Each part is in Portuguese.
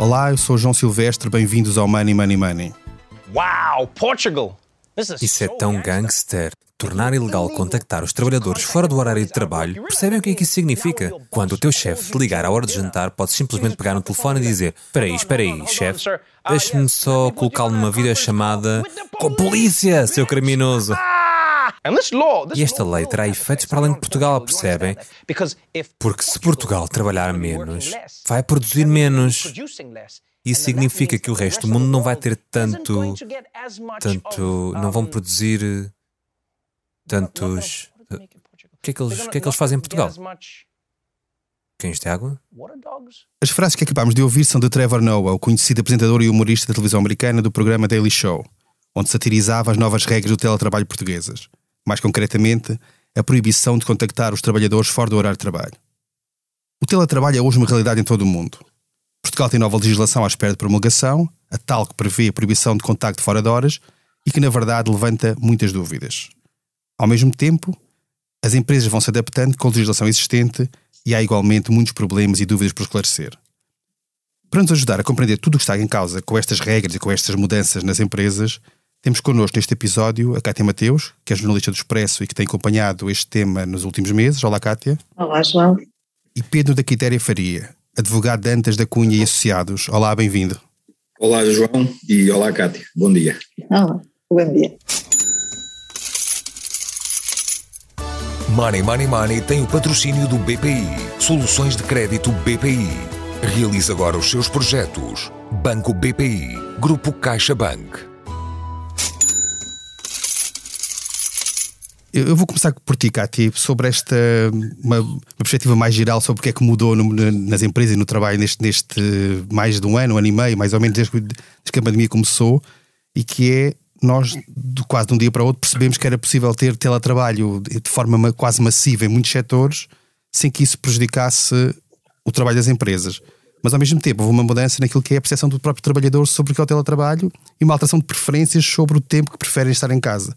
Olá, eu sou o João Silvestre, bem-vindos ao Money Money Money. Wow, Portugal! Isso é tão gangster. Tornar ilegal contactar os trabalhadores fora do horário de trabalho. Percebem o que é que isso significa? Quando o teu chefe te ligar à hora de jantar, pode simplesmente pegar no telefone e dizer: Espera aí, espera aí, chefe, deixe-me só colocá-lo numa videochamada com a polícia, seu criminoso. E esta lei terá efeitos para além de Portugal, percebem? Porque se Portugal trabalhar menos, vai produzir menos. Isso significa que o resto do mundo não vai ter tanto. tanto. não vão produzir. tantos. O que, é que eles, o que é que eles fazem em Portugal? Quem isto é água? As frases que acabámos de ouvir são de Trevor Noah, o conhecido apresentador e humorista da televisão americana do programa Daily Show, onde satirizava as novas regras do teletrabalho portuguesas. Mais concretamente, a proibição de contactar os trabalhadores fora do horário de trabalho. O teletrabalho é hoje uma realidade em todo o mundo. Portugal tem nova legislação à espera de promulgação, a tal que prevê a proibição de contacto fora de horas e que, na verdade, levanta muitas dúvidas. Ao mesmo tempo, as empresas vão se adaptando com a legislação existente e há igualmente muitos problemas e dúvidas por esclarecer. Para nos ajudar a compreender tudo o que está em causa com estas regras e com estas mudanças nas empresas, temos connosco neste episódio a Cátia Mateus, que é jornalista do Expresso e que tem acompanhado este tema nos últimos meses. Olá, Cátia. Olá, João. E Pedro da Quitéria Faria, advogado de Antas da Cunha e Associados. Olá, bem-vindo. Olá, João, e olá, Cátia. Bom dia. Olá, bom dia. Money Money Money tem o patrocínio do BPI. Soluções de crédito BPI. Realize agora os seus projetos. Banco BPI. Grupo CaixaBank. Eu vou começar por ti, Cátia, sobre esta uma, uma, perspectiva mais geral sobre o que é que mudou no, nas empresas e no trabalho neste, neste mais de um ano, um ano e meio, mais ou menos desde, desde que a pandemia começou, e que é nós, de quase de um dia para o outro, percebemos que era possível ter teletrabalho de forma quase massiva em muitos setores, sem que isso prejudicasse o trabalho das empresas. Mas ao mesmo tempo houve uma mudança naquilo que é a percepção do próprio trabalhador sobre o que é o teletrabalho e uma alteração de preferências sobre o tempo que preferem estar em casa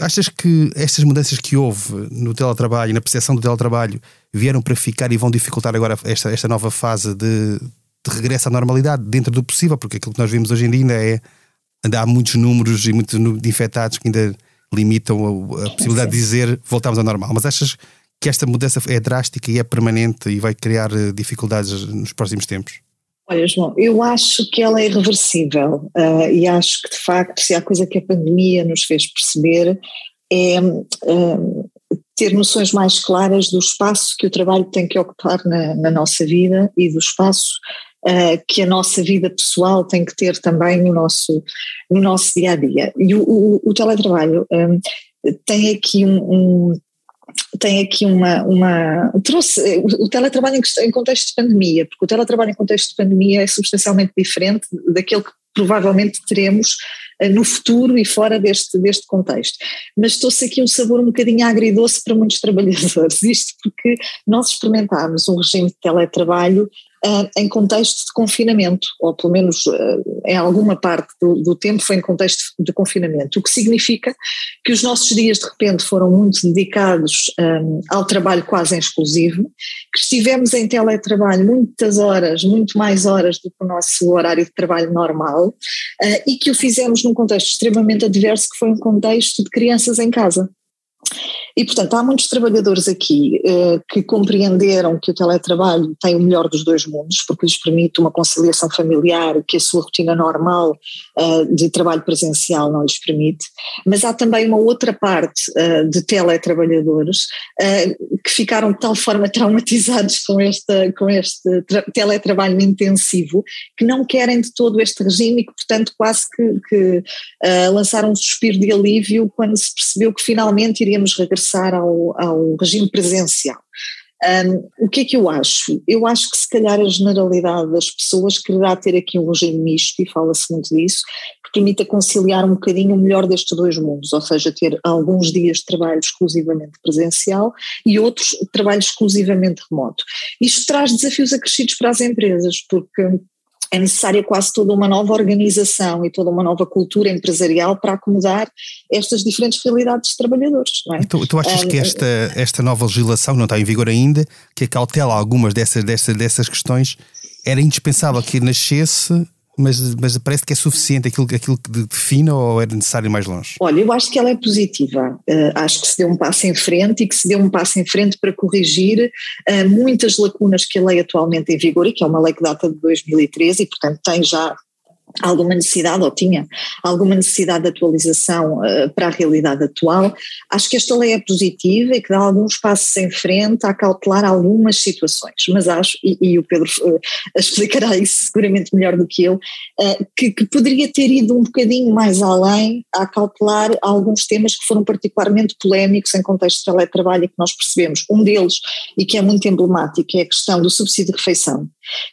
achas que estas mudanças que houve no teletrabalho, na percepção do teletrabalho, vieram para ficar e vão dificultar agora esta, esta nova fase de, de regresso à normalidade, dentro do possível? Porque aquilo que nós vimos hoje em dia ainda é. Ainda há muitos números e muitos de infectados que ainda limitam a, a possibilidade de dizer voltamos ao normal. Mas achas que esta mudança é drástica e é permanente e vai criar eh, dificuldades nos próximos tempos? Olha, João, eu acho que ela é irreversível uh, e acho que, de facto, se há coisa que a pandemia nos fez perceber é uh, ter noções mais claras do espaço que o trabalho tem que ocupar na, na nossa vida e do espaço uh, que a nossa vida pessoal tem que ter também no nosso, no nosso dia a dia. E o, o, o teletrabalho um, tem aqui um, um tem aqui uma, uma trouxe o teletrabalho em contexto de pandemia, porque o teletrabalho em contexto de pandemia é substancialmente diferente daquele que provavelmente teremos eh, no futuro e fora deste, deste contexto. Mas estou-se aqui um sabor um bocadinho agridoce para muitos trabalhadores, isto porque nós experimentámos um regime de teletrabalho em contexto de confinamento, ou pelo menos uh, em alguma parte do, do, tempo foi em contexto de confinamento, o que significa que os nossos dias de repente foram muito dedicados um, ao trabalho quase exclusivo, que estivemos em teletrabalho muitas horas, muito mais horas do que o nosso horário de trabalho normal, uh, e que o fizemos num contexto extremamente adverso, que foi um contexto de crianças em casa. E, portanto, há muitos trabalhadores aqui eh, que compreenderam que o teletrabalho tem o melhor dos dois mundos, porque lhes permite uma conciliação familiar que a sua rotina normal eh, de trabalho presencial não lhes permite. Mas há também uma outra parte eh, de teletrabalhadores eh, que ficaram de tal forma traumatizados com, esta, com este teletrabalho intensivo que não querem de todo este regime e que, portanto, quase que, que eh, lançaram um suspiro de alívio quando se percebeu que finalmente iríamos regressar regressar ao, ao regime presencial. Um, o que é que eu acho? Eu acho que se calhar a generalidade das pessoas quererá ter aqui um regime misto, e fala-se muito disso, que permita conciliar um bocadinho o melhor destes dois mundos, ou seja, ter alguns dias de trabalho exclusivamente presencial e outros de trabalho exclusivamente remoto. Isto traz desafios acrescidos para as empresas, porque é necessária quase toda uma nova organização e toda uma nova cultura empresarial para acomodar estas diferentes realidades de trabalhadores. Não é? tu, tu achas um, que esta, esta nova legislação não está em vigor ainda, que cautela algumas dessas, dessas, dessas questões, era indispensável que nascesse mas, mas parece que é suficiente aquilo, aquilo que define ou é necessário ir mais longe? Olha, eu acho que ela é positiva. Uh, acho que se deu um passo em frente e que se deu um passo em frente para corrigir uh, muitas lacunas que a lei atualmente em vigor, e que é uma lei que data de 2013 e, portanto, tem já alguma necessidade, ou tinha alguma necessidade de atualização uh, para a realidade atual. Acho que esta lei é positiva e que dá alguns passos em frente a cautelar algumas situações, mas acho, e, e o Pedro uh, explicará isso seguramente melhor do que eu, uh, que, que, poderia ter ido um bocadinho mais além a cautelar alguns temas que foram particularmente polémicos em contexto de teletrabalho e que nós percebemos. Um deles, e que é muito emblemático, é a questão do subsídio de refeição,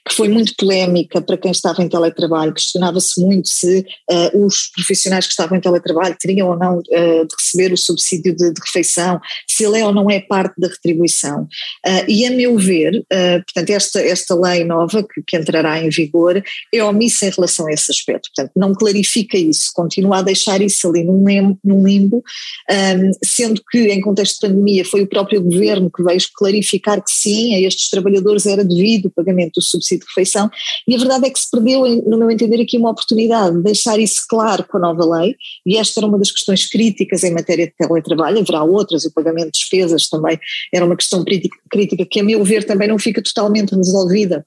que foi muito polémica para quem estava em teletrabalho, questionava questionava-se muito se uh, os profissionais que estavam em teletrabalho teriam ou não uh, de receber o subsídio de, de, refeição, se ele é ou não é parte da retribuição. Uh, e a meu ver, portanto, esta, esta lei nova que, que, entrará em vigor é omissa em relação a esse aspecto, portanto, não clarifica isso, continua a deixar isso ali num limbo, num limbo um, sendo que em contexto de pandemia foi o próprio governo que veio clarificar que sim, a estes trabalhadores era devido o pagamento do subsídio de refeição, e a verdade é que se perdeu, no meu entender, aqui uma oportunidade de deixar isso claro com a nova lei, e esta era uma das questões críticas em matéria de teletrabalho, haverá outras, o pagamento de despesas também era uma questão crítica que, a meu ver, também não fica totalmente resolvida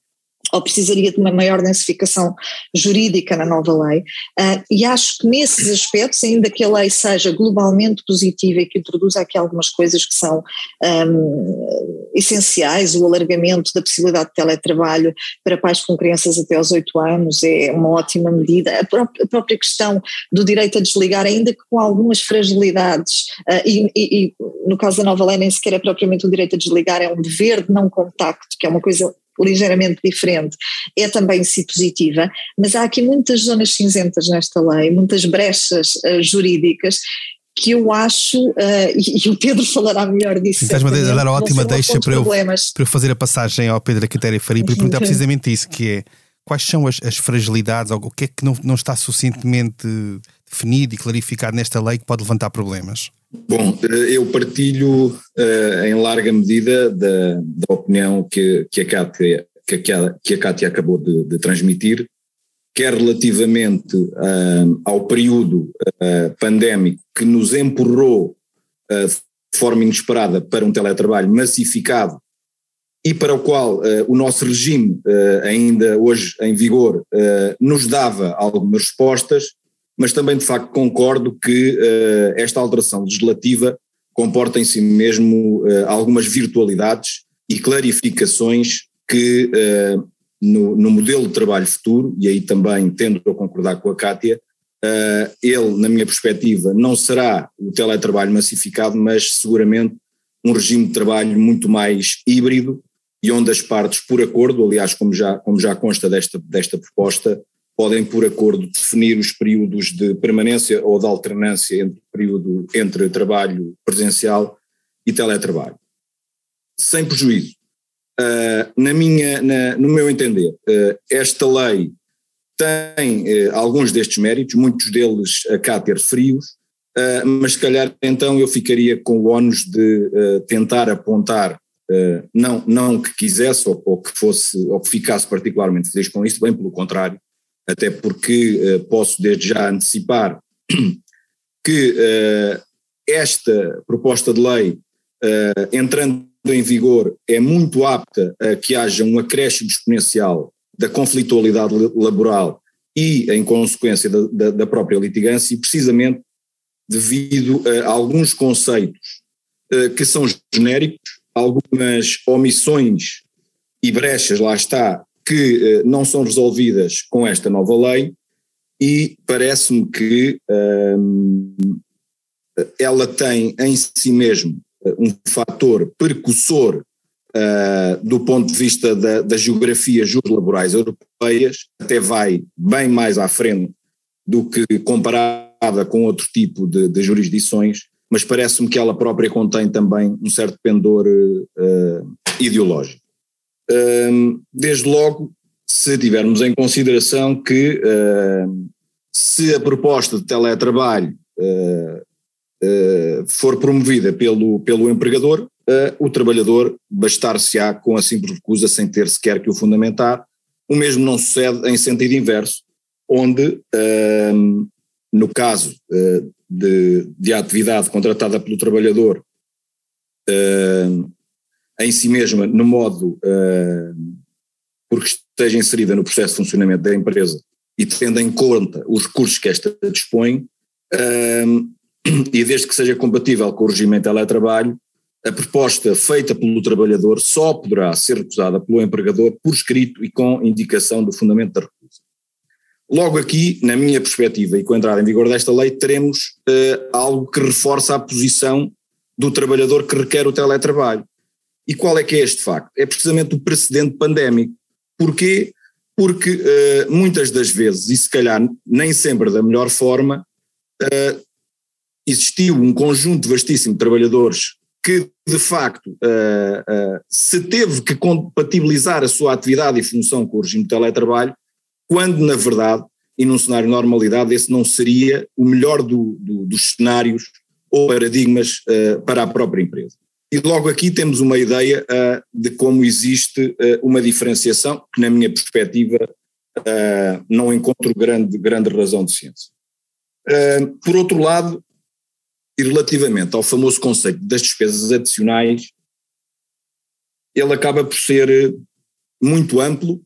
ou precisaria de uma maior densificação jurídica na nova lei. Uh, e acho que nesses aspectos, ainda que a lei seja globalmente positiva e que introduza aqui algumas coisas que são um, essenciais, o alargamento da possibilidade de teletrabalho para pais com crianças até aos 8 anos é uma ótima medida. A, pró a própria questão do direito a desligar, ainda que com algumas fragilidades, uh, e, e, e no caso da nova lei nem sequer é propriamente um direito a desligar, é um dever de não contacto, que é uma coisa ligeiramente diferente, é também si positiva, mas há aqui muitas zonas cinzentas nesta lei, muitas brechas uh, jurídicas que eu acho, uh, e, e, o Pedro falará melhor disso. Estás-me a dar ótima deixa para eu, para eu fazer a passagem ao Pedro Quitéria Faria para perguntar precisamente isso, que é quais são as, as fragilidades, ou o que é que não, não está suficientemente definido e clarificado nesta lei que pode levantar problemas? Bom, eh, eu partilho uh, em larga medida da, da opinião que, que, a Cátia, que, a, que a acabou de, de transmitir, quer relativamente uh, ao período pandémico que nos empurrou de forma inesperada para um teletrabalho massificado e para o qual o nosso regime, ainda hoje em vigor, nos dava algumas respostas, mas também de facto concordo que uh, esta alteração legislativa comporta em si mesmo uh, algumas virtualidades e clarificações que uh, no, no, modelo de trabalho futuro, e aí também tendo a concordar com a Cátia, ele, na minha perspectiva, não será o teletrabalho massificado, mas seguramente um regime de trabalho muito mais híbrido e onde as partes, por acordo, aliás, como já, como já consta desta, desta proposta, podem, por acordo, definir os períodos de permanência ou de alternância entre, período, entre trabalho presencial e teletrabalho. Sem prejuízo. Uh, na minha, na, no meu entender, uh, esta lei tem uh, alguns destes méritos, muitos deles a cá ter frios, mas se calhar então eu ficaria com o ónus de tentar apontar, não, não que quisesse ou, ou, que fosse, ou que ficasse particularmente feliz com isto, bem pelo contrário, até porque uh, posso desde já antecipar que uh, esta proposta de lei, uh, entrando em vigor, é muito apta a que haja um acréscimo exponencial da conflitualidade laboral e em consequência da, da, da própria litigância, e precisamente devido a alguns conceitos que são genéricos, algumas omissões e brechas, lá está, que eh, não são resolvidas com esta nova lei e parece-me que um, ela tem em si mesmo eh, um fator precursor uh, do ponto de vista da, da geografia laborais europeias, até vai bem mais à frente do que comparada com outro tipo de, de jurisdições, mas parece-me que ela própria contém também um certo pendor uh, ideológico. Desde logo, se tivermos em consideração que se a proposta de teletrabalho ah, ah, for promovida pelo, pelo empregador, ah, o trabalhador bastar-se-á com a simples recusa sem ter sequer que o fundamentar, O mesmo não sucede em sentido inverso, onde, no caso de, de atividade contratada pelo trabalhador em si mesma, no modo porque esteja inserida no processo de funcionamento da empresa e tendo em conta os recursos que esta dispõe, e desde que seja compatível com o regime de teletrabalho, a proposta feita pelo trabalhador só poderá ser recusada pelo empregador por escrito e com indicação do fundamento da recusa. Logo aqui, na minha perspectiva e com a entrada em vigor desta lei, teremos uh, algo que reforça a posição do trabalhador que requer o teletrabalho. E qual é que é este facto? É precisamente o precedente pandémico. Porquê? Porque uh, muitas das vezes, e se calhar nem sempre da melhor forma, uh, existiu um conjunto vastíssimo de trabalhadores que de facto uh, se teve que compatibilizar a sua atividade e função com o regime de teletrabalho, quando na verdade, e num cenário de normalidade, esse não seria o melhor do, do, dos cenários ou paradigmas para a própria empresa. E logo aqui temos uma ideia de como existe uma diferenciação que, na minha perspectiva, não encontro grande, grande razão de ciência. por outro lado, e relativamente ao famoso conceito das despesas adicionais, ele acaba por ser muito amplo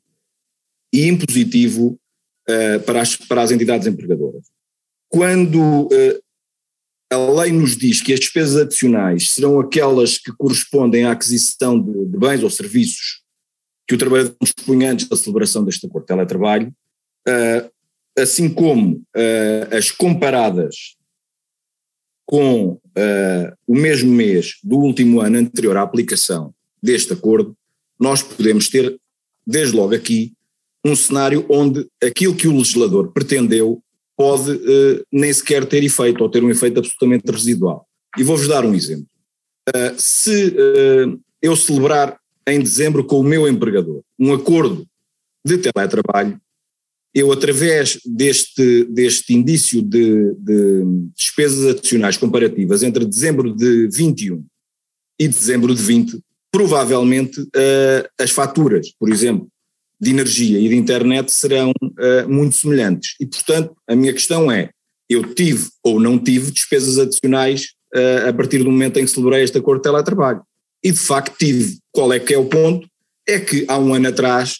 e impositivo uh, para, as, para as entidades empregadoras. Quando uh, a lei nos diz que as despesas adicionais serão aquelas que correspondem à aquisição de, de bens ou serviços que o trabalhador dispõe antes da celebração deste acordo de teletrabalho, uh, assim como as comparadas com uh, o mesmo mês do último ano anterior à aplicação deste acordo, nós podemos ter, desde logo aqui, um cenário onde aquilo que o legislador pretendeu pode uh, nem sequer ter efeito, ou ter um efeito absolutamente residual. E vou-vos dar um exemplo. Uh, se eu celebrar em dezembro com o meu empregador um acordo de teletrabalho, eu, através deste, deste indício de, de, despesas adicionais comparativas entre dezembro de 21 e dezembro de 20, provavelmente as faturas, por exemplo, de energia e de internet serão uh, muito semelhantes. E, portanto, a minha questão é: eu tive ou não tive despesas adicionais uh, a partir do momento em que celebrei este acordo de teletrabalho? E, de facto, tive. Qual é que é o ponto? É que há um ano atrás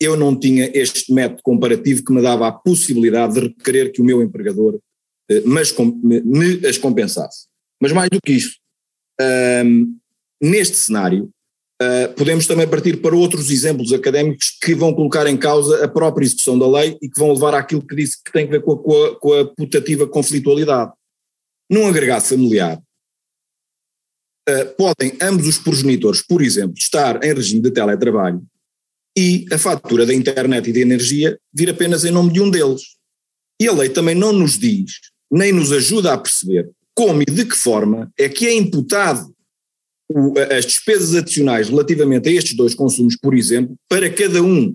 eu não tinha este método comparativo que me dava a possibilidade de requerer que o meu empregador eh, mas, me, as compensasse. Mas mais do que isso, um, neste cenário, uh, podemos também partir para outros exemplos académicos que vão colocar em causa a própria execução da lei e que vão levar àquilo que disse que tem a ver com a, com a, com a putativa conflitualidade. Num agregado familiar, uh, podem ambos os progenitores, por exemplo, estar em regime de teletrabalho e a fatura da internet e da energia vir apenas em nome de um deles. E a lei também não nos diz, nem nos ajuda a perceber como e de que forma é que é imputado as despesas adicionais relativamente a estes dois consumos, por exemplo, para cada um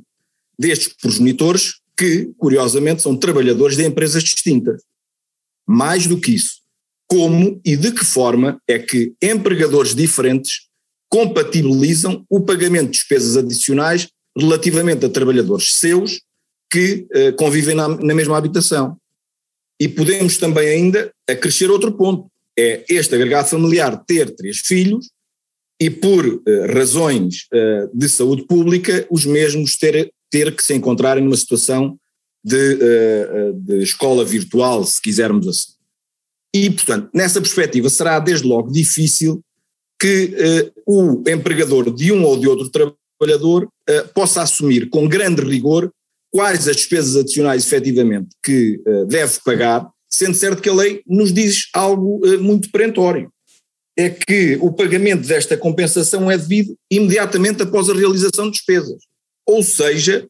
destes progenitores que, curiosamente, são trabalhadores de empresas distintas. Mais do que isso, como e de que forma é que empregadores diferentes compatibilizam o pagamento de despesas adicionais relativamente a trabalhadores seus que uh, convivem na, na, mesma habitação. E podemos também ainda acrescer outro ponto, é este agregado familiar ter três filhos e por uh, razões uh, de saúde pública os mesmos ter, ter que se encontrarem numa situação de, de escola virtual, se quisermos assim. E, portanto, nessa perspectiva será desde logo difícil que o empregador de um ou de outro trabalhador possa assumir com grande rigor quais as despesas adicionais efetivamente que deve pagar, sendo certo que a lei nos diz algo muito perentório. É que o pagamento desta compensação é devido imediatamente após a realização de despesas. Ou seja,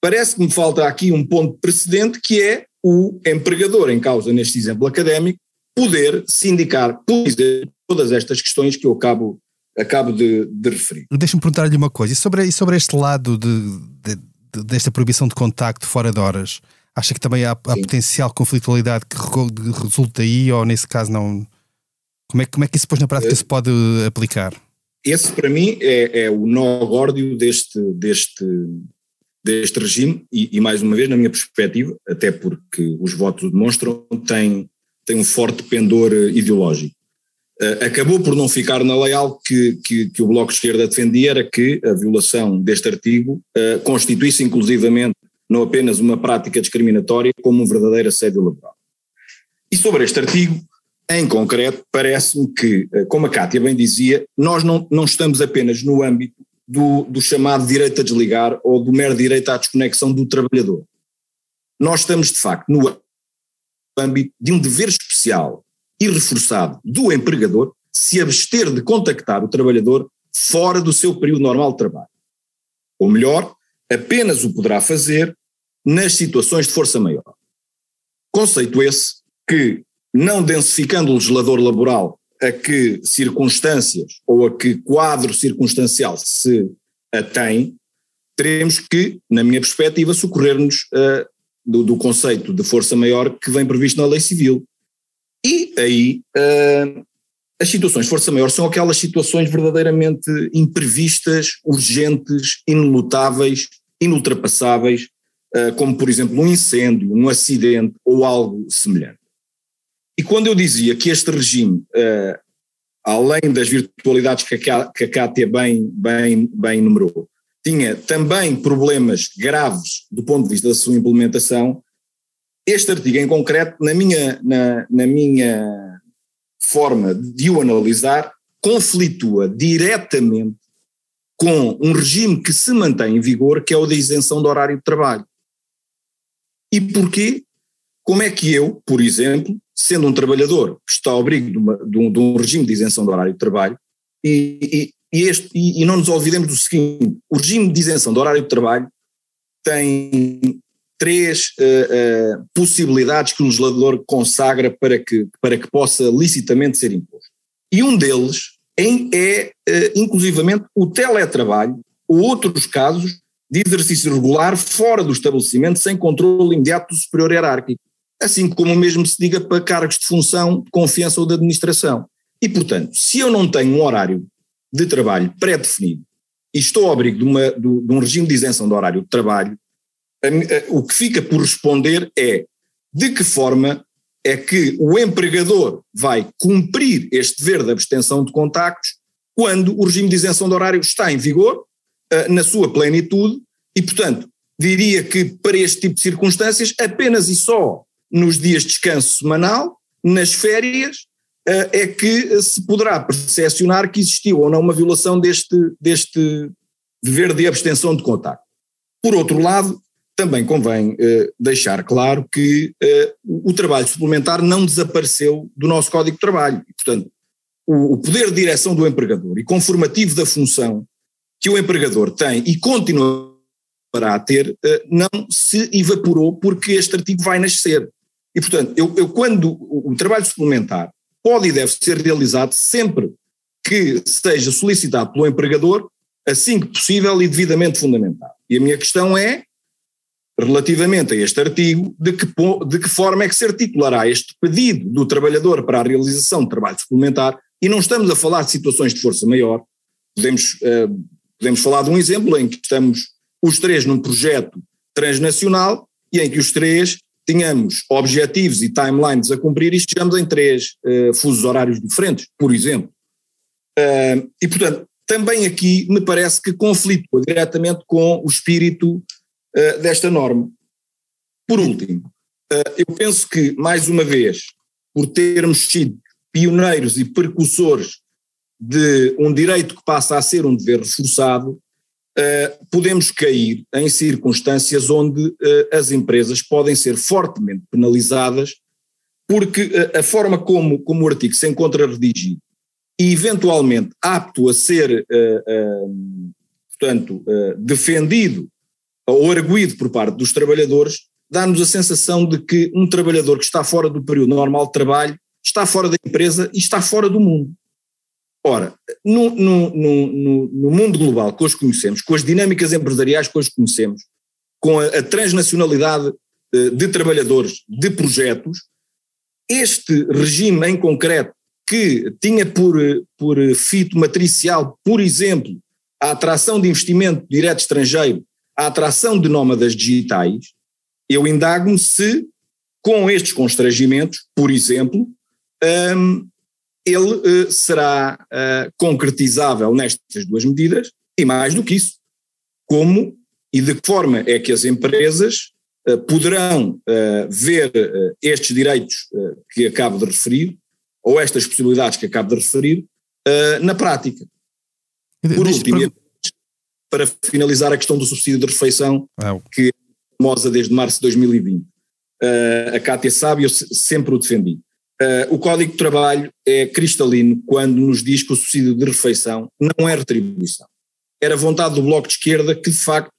parece que me falta aqui um ponto precedente que é o empregador, em causa neste exemplo académico, poder sindicar, por exemplo, todas estas questões que eu acabo acabo de, de referir. Deixa-me perguntar-lhe uma coisa, e sobre, e sobre este lado de, de, de, desta proibição de contacto fora de horas, acha que também há, há potencial conflitualidade que resulta aí, ou nesse caso não? Como é, como é que isso depois na prática é, se pode aplicar? Esse para mim é, é o nó górdio deste, deste, deste regime, e, e, mais uma vez, na minha perspectiva, até porque os votos demonstram, tem, tem um forte pendor ideológico. Uh, acabou por não ficar na lei algo que, que, que, o Bloco de Esquerda defendia, era que a violação deste artigo uh, constituísse inclusivamente não apenas uma prática discriminatória, como um verdadeiro assédio laboral. E sobre este artigo, em concreto, parece-me que, uh, como a Cátia bem dizia, nós não, não estamos apenas no âmbito do, do chamado direito a desligar ou do mero direito à desconexão do trabalhador. Nós estamos, de facto, no âmbito de um dever especial e reforçado do empregador se abster de contactar o trabalhador fora do seu período normal de trabalho. Ou melhor, apenas o poderá fazer nas situações de força maior. Conceito esse que, não densificando o legislador laboral a que circunstâncias ou a que quadro circunstancial se atém, teremos que, na minha perspectiva, socorrer-nos uh, do, do, conceito de força maior que vem previsto na lei civil. E aí uh, as situações de força maior são aquelas situações verdadeiramente imprevistas, urgentes, inelutáveis, inultrapassáveis, uh, como por exemplo um incêndio, um acidente ou algo semelhante. E quando eu dizia que este regime, uh, além das virtualidades que a, que Cátia bem, bem, bem enumerou, tinha também problemas graves do ponto de vista da sua implementação, este artigo em concreto, na minha, na, na minha forma de o analisar, conflitua diretamente com um regime que se mantém em vigor, que é o da isenção do horário de trabalho. E porquê? Como é que eu, por exemplo, sendo um trabalhador que está ao abrigo de, uma, de, um, de, um, regime de isenção do horário de trabalho, e, e, e, este, e, não nos olvidemos do seguinte: o regime de isenção do horário de trabalho tem três uh, uh, possibilidades que o legislador consagra para que, para que possa licitamente ser imposto. E um deles é, é uh, inclusivamente, o teletrabalho ou outros casos de exercício regular fora do estabelecimento sem controle imediato do superior hierárquico, assim como mesmo se diga para cargos de função, de confiança ou de administração. E, portanto, se eu não tenho um horário de trabalho pré-definido e estou ao abrigo de, uma, de, de um regime de isenção do horário de trabalho, o que fica por responder é de que forma é que o empregador vai cumprir este dever de abstenção de contactos quando o regime de isenção de horário está em vigor, uh, na sua plenitude, e, portanto, diria que para este tipo de circunstâncias, apenas e só nos dias de descanso semanal, nas férias, uh, é que se poderá percepcionar que existiu ou não uma violação deste, deste dever de abstenção de contacto. Por outro lado, também convém uh, deixar claro que uh, o trabalho suplementar não desapareceu do nosso Código de Trabalho. Portanto, o, poder de direção do empregador e conformativo da função que o empregador tem e continuará a ter não se evaporou porque este artigo vai nascer. E, portanto, eu, eu quando o, o trabalho suplementar pode e deve ser realizado sempre que seja solicitado pelo empregador, assim que possível e devidamente fundamentado. E a minha questão é relativamente a este artigo, de que, de que forma é que se articulará este pedido do trabalhador para a realização de trabalho suplementar, e não estamos a falar de situações de força maior, podemos, uh, podemos falar de um exemplo em que estamos os três num projeto transnacional e em que os três tínhamos objetivos e timelines a cumprir e chegamos em três uh, fusos horários diferentes, por exemplo. Uh, e, portanto, também aqui me parece que conflitua diretamente com o espírito uh, desta norma. Por último, eu penso que, mais uma vez, por termos sido pioneiros e precursores de um direito que passa a ser um dever reforçado, podemos cair em circunstâncias onde as empresas podem ser fortemente penalizadas porque a forma como, como o artigo se encontra redigido e eventualmente apto a ser, portanto, defendido ou arguído por parte dos trabalhadores, dá-nos a sensação de que um trabalhador que está fora do período normal de trabalho está fora da empresa e está fora do mundo. Ora, no, no, no, no mundo global que hoje conhecemos, com as dinâmicas empresariais que hoje conhecemos, com a, a transnacionalidade eh, de trabalhadores, de projetos, este regime em concreto, que tinha por, por fito matricial, por exemplo, a atração de investimento direto estrangeiro a atração de nómadas digitais, eu indago-me se, com estes constrangimentos, por exemplo, um, ele uh, será uh, concretizável nestas duas medidas e mais do que isso, como e de que forma é que as empresas uh, poderão ver estes direitos que acabo de referir ou estas possibilidades que acabo de referir na prática. Por último, para finalizar a questão do subsídio de refeição, ah. que é famosa desde março de 2020. a Cátia sabe, eu sempre o defendi. Uh, o Código de Trabalho é cristalino quando nos diz que o subsídio de refeição não é retribuição. Era vontade do Bloco de Esquerda que, de facto,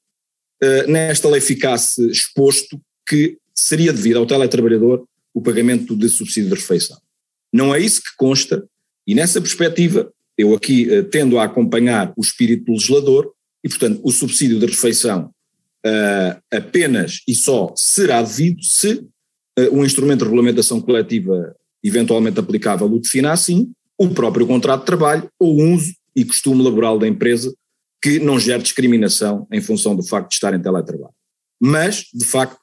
uh, nesta lei ficasse exposto que seria devido ao teletrabalhador o pagamento de subsídio de refeição. Não é isso que consta, e nessa perspectiva, eu aqui uh, tendo a acompanhar o espírito legislador, e portanto o subsídio de refeição apenas e só será devido se o instrumento de regulamentação coletiva eventualmente aplicável o defina assim, o próprio contrato de trabalho ou uso e costume laboral da empresa que não gere discriminação em função do facto de estar em teletrabalho. Mas, de facto,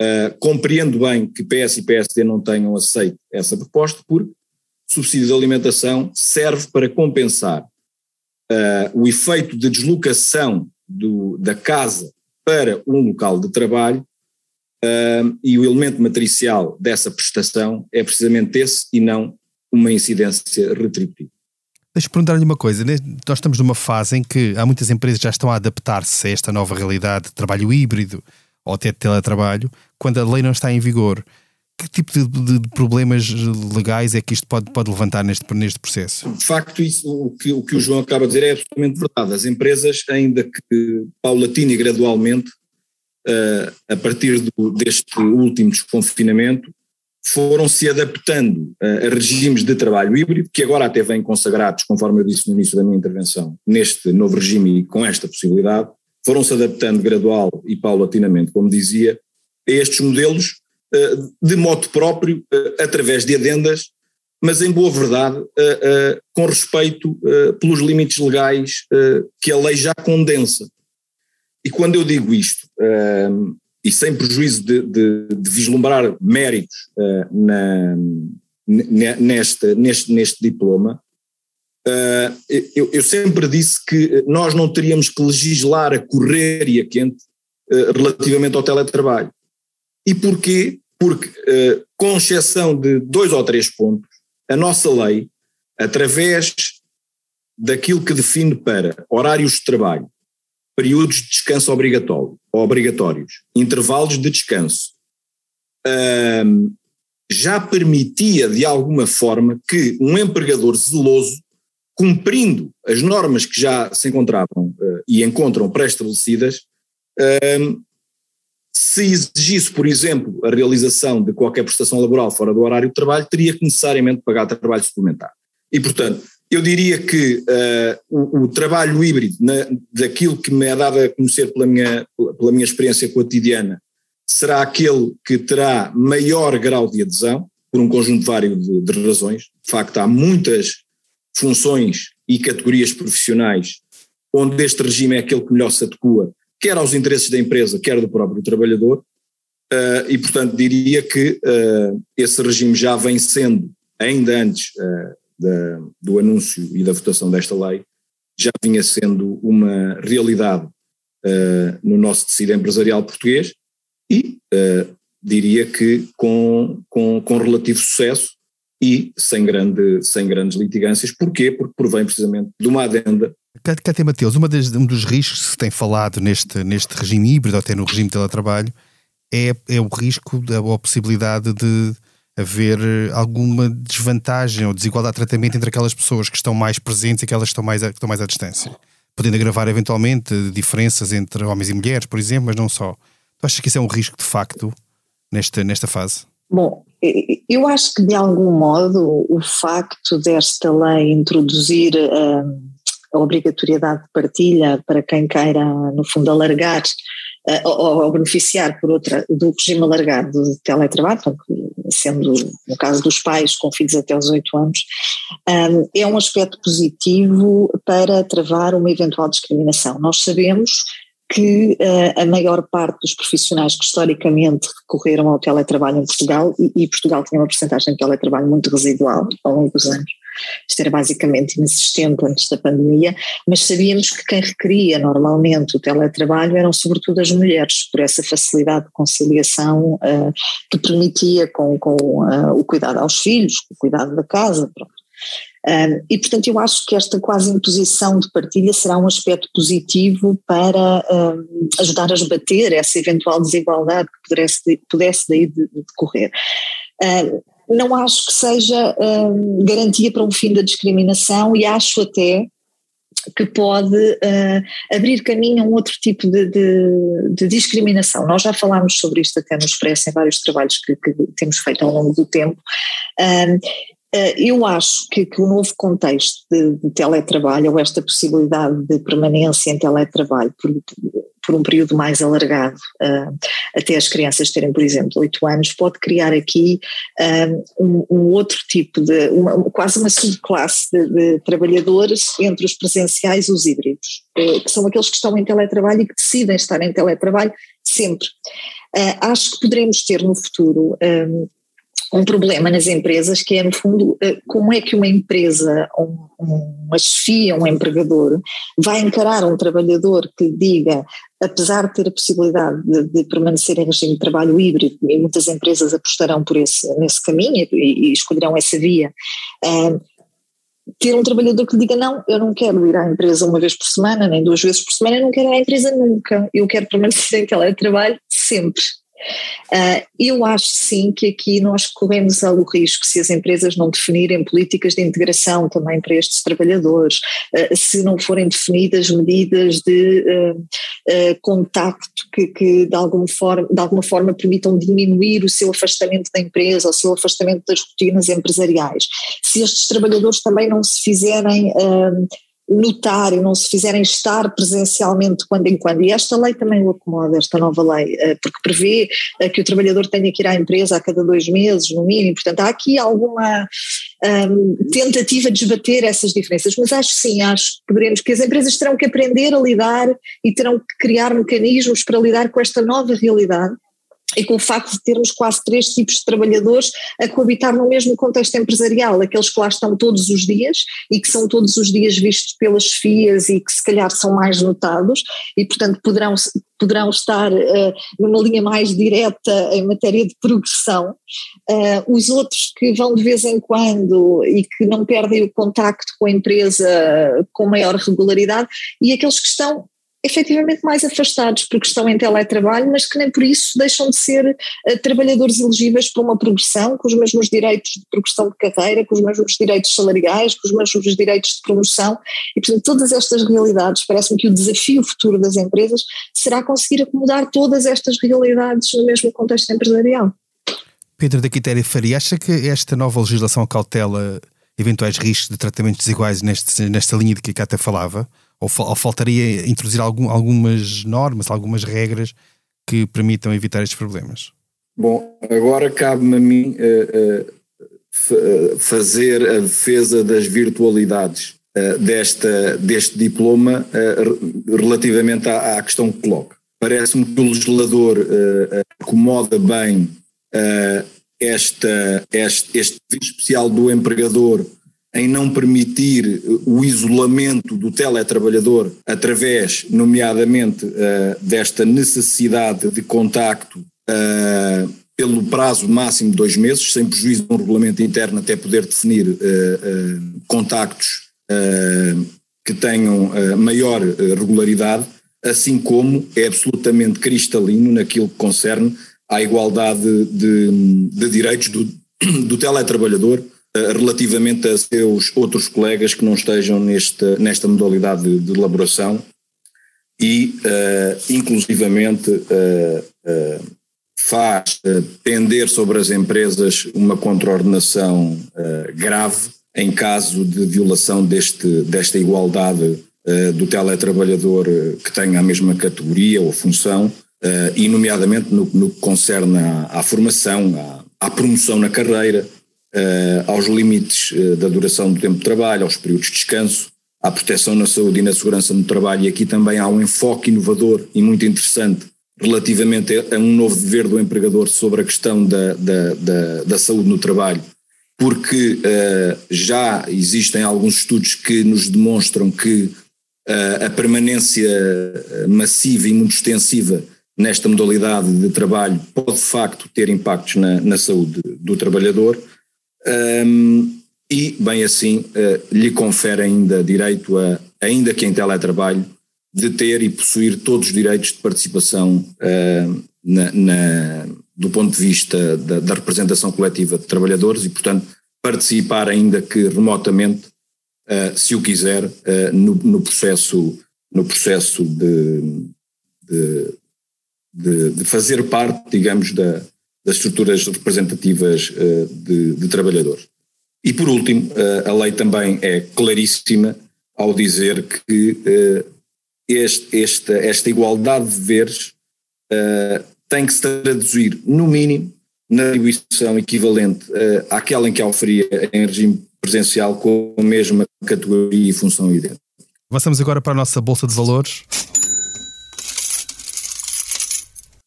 uh, compreendo bem que PS e PSD não tenham aceito essa proposta, porque subsídio de alimentação serve para compensar uh, o efeito de deslocação do, da casa para um local de trabalho uh, e o elemento matricial dessa prestação é precisamente esse e não uma incidência retributiva. Deixa-me perguntar-lhe uma coisa. Nós estamos numa fase em que há muitas empresas que já estão a adaptar-se a esta nova realidade de trabalho híbrido ou até de teletrabalho, quando a lei não está em vigor. Que tipo de, de, problemas legais é que isto pode, pode levantar neste, neste processo? De facto, isso, o, que, o que o João acaba de dizer é absolutamente verdade. As empresas, ainda que paulatina e gradualmente, a partir do, deste último desconfinamento, foram se adaptando uh, a regimes de trabalho híbrido, que agora até vêm consagrados, conforme eu disse no início da minha intervenção, neste novo regime e com esta possibilidade, foram se adaptando gradual e paulatinamente, como dizia, a estes modelos uh, de modo próprio, através de adendas, mas em boa verdade, com respeito pelos limites legais que a lei já condensa. E quando eu digo isto, uh, e sem prejuízo de, de, de vislumbrar méritos uh, na, neste, neste, neste diploma, uh, eu, eu, sempre disse que nós não teríamos que legislar a correr e a quente uh, relativamente ao teletrabalho. E porquê? Porque, com exceção de dois ou três pontos, a nossa lei, através daquilo que define para horários de trabalho, períodos de descanso obrigatório, obrigatórios, intervalos de descanso, já permitia de alguma forma que um empregador zeloso, cumprindo as normas que já se encontravam uh, e encontram pré-estabelecidas, um, se exigisse, por exemplo, a realização de qualquer prestação laboral fora do horário de trabalho, teria que necessariamente pagar trabalho suplementar. E, portanto, eu diria que uh, o, o, trabalho híbrido, na, daquilo que me é dado a conhecer pela minha, pela minha experiência cotidiana, será aquele que terá maior grau de adesão, por um conjunto vário de, de razões. De facto, há muitas funções e categorias profissionais onde este regime é aquele que melhor se adequa, quer aos interesses da empresa, quer do próprio trabalhador, uh, e portanto diria que uh, esse regime já vem sendo, ainda antes uh, da, do anúncio e da votação desta lei já vinha sendo uma realidade uh, no nosso tecido empresarial português e uh, diria que com, com, com relativo sucesso e sem, grande, sem grandes litigâncias. Porquê? Porque provém precisamente de uma adenda. Cátia Mateus, uma das, um dos riscos que se tem falado neste, neste regime híbrido, até no regime de teletrabalho, é, é o risco, da, a possibilidade de haver eh, alguma desvantagem ou desigualdade de tratamento entre aquelas pessoas que estão mais presentes e aquelas que estão mais, que estão mais à distância. Podendo agravar eventualmente diferenças entre homens e mulheres, por exemplo, mas não só. Tu achas que isso é um risco de facto nesta, nesta fase? Bom, eu acho que de algum modo o facto desta lei introduzir hum, a obrigatoriedade de partilha para quem queira, no fundo, alargar ou, ou, beneficiar por outra do regime alargado de teletrabalho, sendo no caso dos pais com filhos até os 8 anos, um, é um aspecto positivo para travar uma eventual discriminação. Nós sabemos que uh, a maior parte dos profissionais que historicamente recorreram ao teletrabalho em Portugal, e, e Portugal tinha uma porcentagem de teletrabalho muito residual ao longo dos anos, isto era basicamente inexistente antes da pandemia, mas sabíamos que quem requeria normalmente o teletrabalho eram sobretudo as mulheres, por essa facilidade de conciliação uh, que permitia com, com uh, o cuidado aos filhos, o cuidado da casa. Um, e, portanto, eu acho que esta quase imposição de partilha será um aspecto positivo para um, ajudar a esbater essa eventual desigualdade que pudesse, pudesse daí decorrer. Um, não acho que seja um, garantia para um fim da discriminação e acho até que pode uh, abrir caminho a um outro tipo de, de, de, discriminação. Nós já falámos sobre isto até no Expresso em vários trabalhos que, que temos feito ao longo do tempo. Um, uh, eu acho que, que, o novo contexto de, de, teletrabalho, ou esta possibilidade de permanência em teletrabalho por, por um período mais alargado, uh, até as crianças terem, por exemplo, 8 anos, pode criar aqui uh, um, um, outro tipo de, uma, quase uma subclasse de, de, trabalhadores entre os presenciais e os híbridos, uh, que são aqueles que estão em teletrabalho e que decidem estar em teletrabalho sempre. acho que poderemos ter no futuro um, um problema nas empresas que é, no fundo, eh, como é que uma empresa, uma chefia, um empregador, vai encarar um trabalhador que diga, apesar de ter a possibilidade de, de permanecer em regime de trabalho híbrido, e muitas empresas apostarão por esse, nesse caminho e, e escolherão essa via, uh, ter um trabalhador que diga não, eu não quero ir à empresa uma vez por semana, nem duas vezes por semana, eu não quero ir à empresa nunca, eu quero permanecer em teletrabalho sempre. Uh, eu acho sim que aqui nós corremos ao risco, se as empresas não definirem políticas de integração também para estes trabalhadores, uh, se não forem definidas medidas de uh, contacto que, que, de, alguma forma, de alguma forma permitam diminuir o seu afastamento da empresa, o seu afastamento das rotinas empresariais. Se estes trabalhadores também não se fizerem notar e não se fizerem estar presencialmente quando em quando. E esta lei também o acomoda, esta nova lei, eh, porque prevê eh, que o trabalhador tenha que ir à empresa a cada dois meses, no mínimo. Portanto, há aqui alguma um, tentativa de esbater essas diferenças. Mas acho sim, acho que poderemos, que as empresas terão que aprender a lidar e terão que criar mecanismos para lidar com esta nova realidade e com o facto de termos quase três tipos de trabalhadores a coabitar no mesmo contexto empresarial, aqueles que lá estão todos os dias e que são todos os dias vistos pelas FIAs e que se calhar são mais notados e portanto poderão, poderão estar uh, numa linha mais direta em matéria de progressão, uh, os outros que vão de vez em quando e que não perdem o contacto com a empresa com maior regularidade e aqueles que estão efetivamente mais afastados porque estão em teletrabalho, mas que nem por isso deixam de ser uh, trabalhadores elegíveis para uma progressão, com os mesmos direitos de progressão de carreira, com os mesmos direitos salariais, com os mesmos direitos de promoção e, portanto, todas estas realidades, parece-me que o desafio futuro das empresas será conseguir acomodar todas estas realidades no mesmo contexto empresarial. Pedro da Quitéria Faria, acha que esta nova legislação cautela eventuais riscos de tratamentos desiguais neste, nesta linha de que a Cata falava? Ou, ou faltaria introduzir algum, algumas normas, algumas regras que permitam evitar estes problemas? Bom, agora cabe-me a mim uh, uh, fazer a defesa das virtualidades uh, desta, deste diploma relativamente à, à, questão que coloca. Parece-me que o legislador acomoda bem esta, este, este especial do empregador em não permitir o isolamento do teletrabalhador através, nomeadamente, uh, desta necessidade de contacto uh, pelo prazo máximo de dois meses, sem prejuízo de um regulamento interno até poder definir contactos que tenham maior regularidade, assim como é absolutamente cristalino naquilo que concerne à igualdade de, de direitos do, do teletrabalhador eh, relativamente a seus outros colegas que não estejam neste, nesta modalidade de, de elaboração e, uh, inclusivamente, uh, uh, faz pender sobre as empresas uma contraordenação grave em caso de violação deste, desta igualdade do teletrabalhador que tenha a mesma categoria ou função, e, nomeadamente, no, no que concerne à, à formação, à, à promoção na carreira, aos limites uh, da duração do tempo de trabalho, aos períodos de descanso, à proteção na saúde e na segurança no trabalho, e aqui também há um enfoque inovador e muito interessante relativamente a um novo dever do empregador sobre a questão da, da, da, da saúde no trabalho, porque uh, já existem alguns estudos que nos demonstram que uh, a permanência massiva e muito extensiva nesta modalidade de trabalho pode de facto ter impactos na, na saúde do trabalhador um, e, bem assim, uh, lhe confere ainda direito a, ainda que em teletrabalho, de ter e possuir todos os direitos de participação uh, na, na, do ponto de vista da, da, representação coletiva de trabalhadores e, portanto, participar ainda que remotamente, uh, se o quiser, no, no, processo, no processo de, de de, de fazer parte, digamos, da, das estruturas representativas uh, de, de, trabalhadores. E por último, uh, a lei também é claríssima ao dizer que uh, este, esta, esta igualdade de deveres tem que se traduzir, no mínimo, na atribuição equivalente àquela em que a oferia em regime presencial com a mesma categoria e função idêntica. Avançamos agora para a nossa Bolsa de Valores.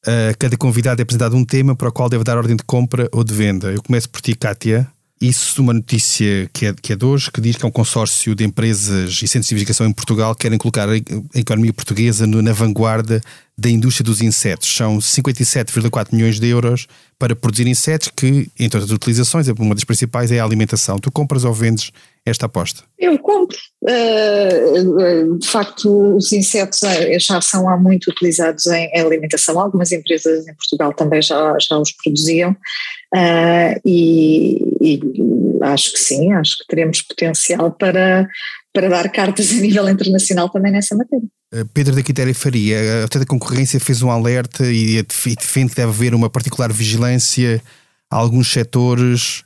Uh, cada convidado é apresentado um tema para o qual deve dar ordem de compra ou de venda. Eu começo por ti, Kátia. Isso uma notícia que é, que é de hoje, que diz que é um consórcio de empresas e centros de investigação em Portugal que querem colocar a economia portuguesa na vanguarda da indústria dos insetos. São 57,4 milhões de euros para produzir insetos que, entre outras utilizações, uma das principais é a alimentação. Tu compras ou vendes esta aposta? Eu compro. Uh, de facto, os insetos eh, já são há muito utilizados em, alimentação. Algumas empresas em Portugal também já, já os produziam. Uh, e, e, acho que sim, acho que teremos potencial para, para dar cartas a nível internacional também nessa matéria. Pedro da Quitéria Faria, a Autoridade da Concorrência fez um alerta e defende que deve haver uma particular vigilância a alguns setores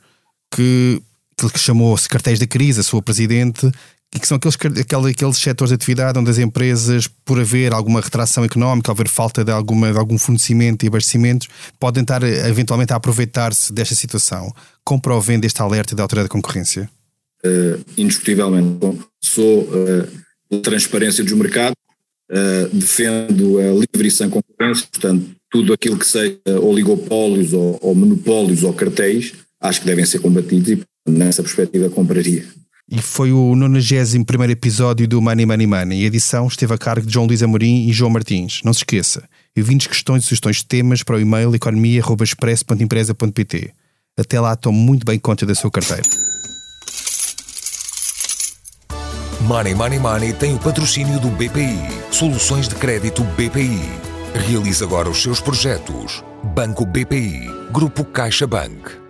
que aquilo que chamou-se cartéis da crise, a sua presidente, e que são aqueles, aqueles, aqueles setores de atividade onde as empresas, por haver alguma retração económica, haver falta de, alguma, de algum fornecimento e abastecimentos, podem estar eventualmente a aproveitar-se desta situação. Compra ou vende este alerta da Autoridade da Concorrência? Uh, indiscutivelmente. Sou uh, transparência dos mercados, uh, defendo a livre e sem concorrência, portanto, tudo aquilo que seja oligopólios ou, ou monopólios ou cartéis, acho que devem ser combatidos e nessa perspectiva compraria. E foi o 91 episódio do Money Money Money. A edição esteve a cargo de João Luís Amorim e João Martins. Não se esqueça, enviem-nos questões e sugestões de temas para o e-mail economia.express.empresa.pt. Até lá, tome muito bem conta da sua carteira. Money Money Money tem o patrocínio do BPI. Soluções de crédito BPI. Realize agora os seus projetos. Banco BPI. Grupo CaixaBank.